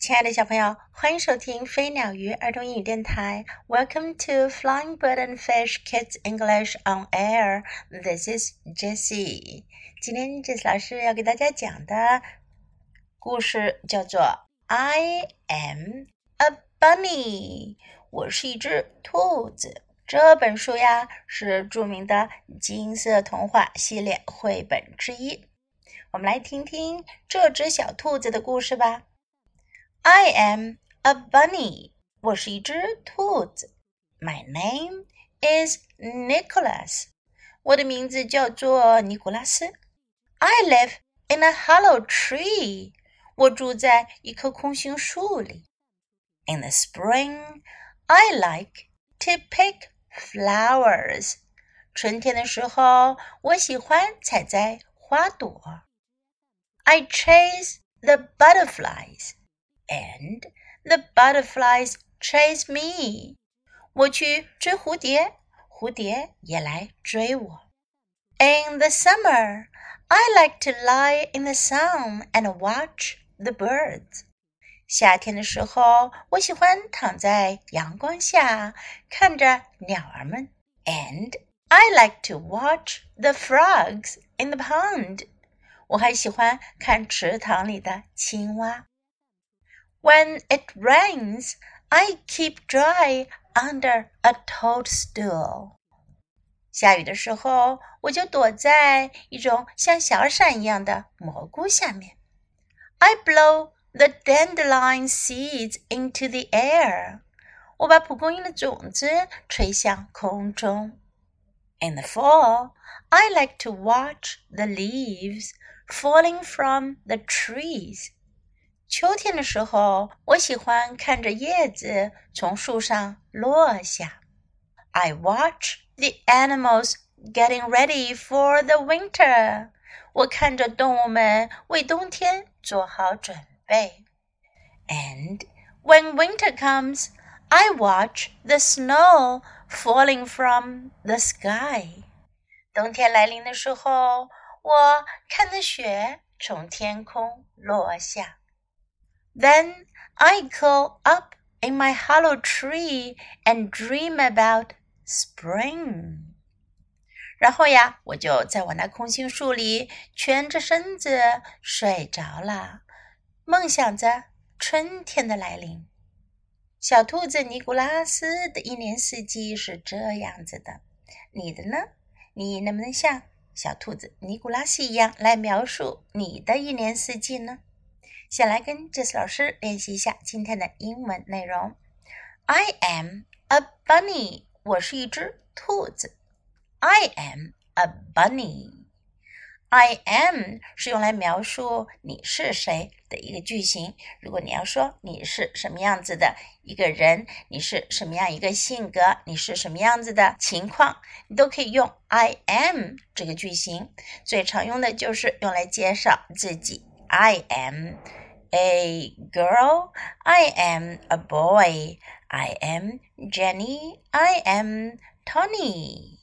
亲爱的小朋友，欢迎收听飞鸟鱼儿童英语电台。Welcome to Flying Bird and Fish Kids English on Air. This is Jessie. 今天 Jessie 老师要给大家讲的故事叫做《I am a Bunny》。我是一只兔子。这本书呀是著名的金色童话系列绘本之一。我们来听听这只小兔子的故事吧。I am a bunny. 我是一只兔子。My name is Nicholas. 我的名字叫做尼古拉斯。I live in a hollow tree. 我住在一棵空心树里。In the spring, I like to pick flowers. 春天的时候，我喜欢采摘花朵。I chase the butterflies and the butterflies chase me. 我去追蝴蝶，蝴蝶也来追我。In the summer, I like to lie in the sun and watch the birds. 夏天的时候，我喜欢躺在阳光下，看着鸟儿们。And I like to watch the frogs in the pond. 我还喜欢看池塘里的青蛙。 when it rains, I keep dry under a toadstool. 下雨的时候，我就躲在一种像小伞一样的蘑菇下面。I blow the dandelion seeds into the air. 我把蒲公英的种子吹向空中。In the fall, I like to watch the leaves falling from the trees. 秋天的时候，我喜欢看着叶子从树上落下。I watch the animals getting ready for the winter。我看着动物们为冬天做好准备。And when winter comes, I watch the snow falling from the sky。冬天来临的时候，我看着雪从天空落下。 Then I curl up in my hollow tree and dream about spring. 然后呀，我就在我那空心树里蜷着身子睡着了，梦想着春天的来临。小兔子尼古拉斯的一年四季是这样子的，你的呢？你能不能像小兔子尼古拉斯一样来描述你的一年四季呢？先来跟 Jess 老师练习一下今天的英文内容。I am a bunny，我是一只兔子。I am a bunny。I am 是用来描述你是谁的一个句型。如果你要说你是什么样子的一个人，你是什么样一个性格，你是什么样子的情况，你都可以用 I am 这个句型。最常用的就是用来介绍自己。I am a girl. I am a boy. I am Jenny. I am Tony.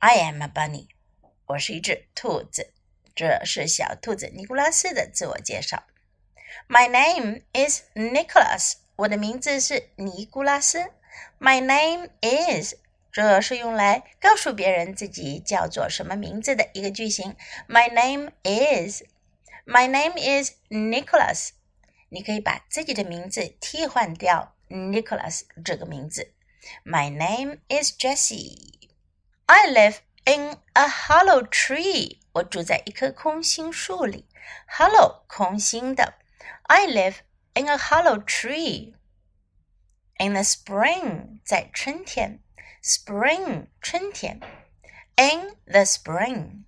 I am a bunny. 我是一只兔子。这是小兔子尼古拉斯的自我介绍。My name is Nicholas. 我的名字是尼古拉斯。My name is 这是用来告诉别人自己叫做什么名字的一个句型。My name is My name is Nicholas。你可以把自己的名字替换掉 Nicholas 这个名字。My name is Jessie. I live in a hollow tree. 我住在一棵空心树里。Hollow 空心的。I live in a hollow tree. In the spring 在春天。Spring 春天。In the spring.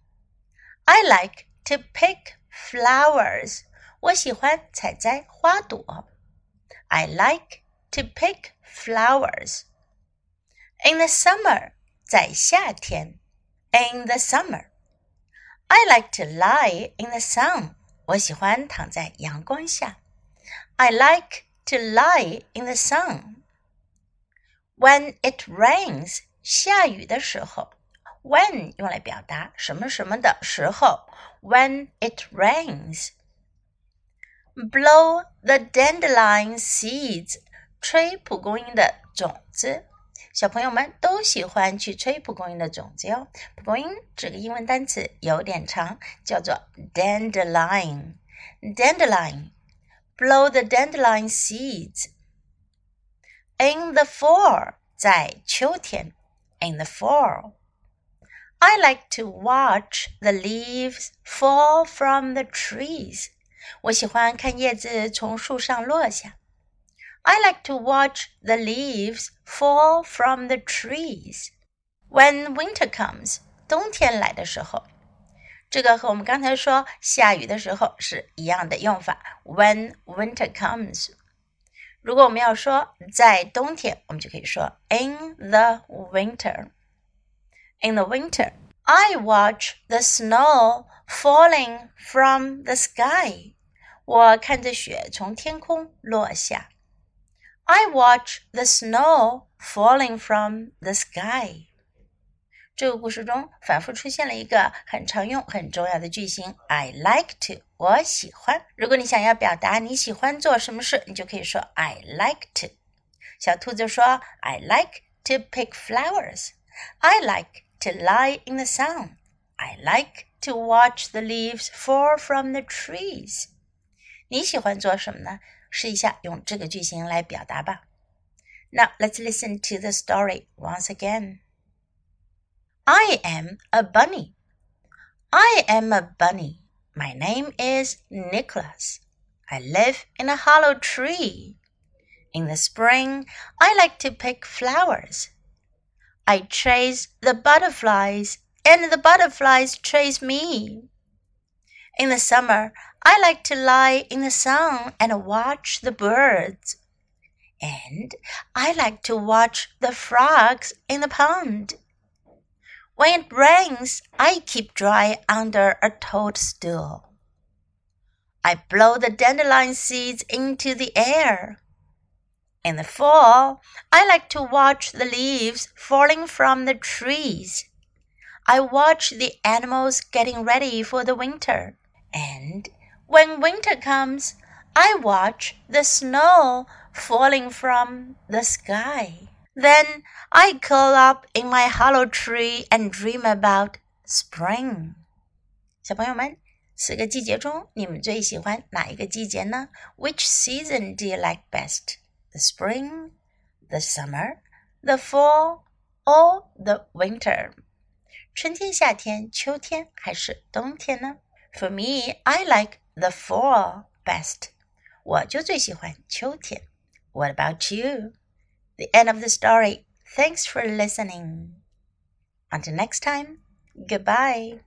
I like to pick flowers. 我喜欢采摘花朵。I like to pick flowers. In the summer，在夏天。In the summer. I like to lie in the sun. 我喜欢躺在阳光下。I like to lie in the sun. When it rains，下雨的时候。 When 用来表达什么什么的时候，when it rains。blow the dandelion seeds，吹蒲公英的种子。小朋友们都喜欢去吹蒲公英的种子哟。蒲公英这个英文单词有点长，叫做 dandelion。dandelion。Blow the dandelion seeds. In the fall，在秋天。In the fall. I like to watch the leaves fall from the trees. 我喜欢看叶子从树上落下。I like to watch the leaves fall from the trees. When winter comes，冬天来的时候，这个和我们刚才说下雨的时候是一样的用法。When winter comes，如果我们要说在冬天，我们就可以说 in the winter。 In the winter, I watch the snow falling from the sky. 我看着雪从天空落下。I watch the snow falling from the sky. 这个故事中反复出现了一个很常用、很重要的句型：I like to，我喜欢。如果你想要表达你喜欢做什么事，你就可以说 I like to。小兔子说：“I like to pick flowers. I like to lie in the sun. I like to watch the leaves fall from the trees.” 你喜欢做什么呢？试一下用这个句型来表达吧。Now let's listen to the story once again. I am a bunny. I am a bunny. My name is Nicholas. I live in a hollow tree. In the spring, I like to pick flowers. I chase the butterflies, and the butterflies chase me. In the summer, I like to lie in the sun and watch the birds. And I like to watch the frogs in the pond. When it rains, I keep dry under a toadstool. I blow the dandelion seeds into the air. In the fall, I like to watch the leaves falling from the trees. I watch the animals getting ready for the winter. And when winter comes, I watch the snow falling from the sky. Then I curl up in my hollow tree and dream about spring. 小朋友们，四个季节中，你们最喜欢哪一个季节呢？Which season do you like best? The spring, the summer, the fall, or the winter? 春天、夏天、秋天还是冬天呢？For me, I like the fall best. 我就最喜欢秋天。What about you? the end of the story. Thanks for listening. Until next time, goodbye.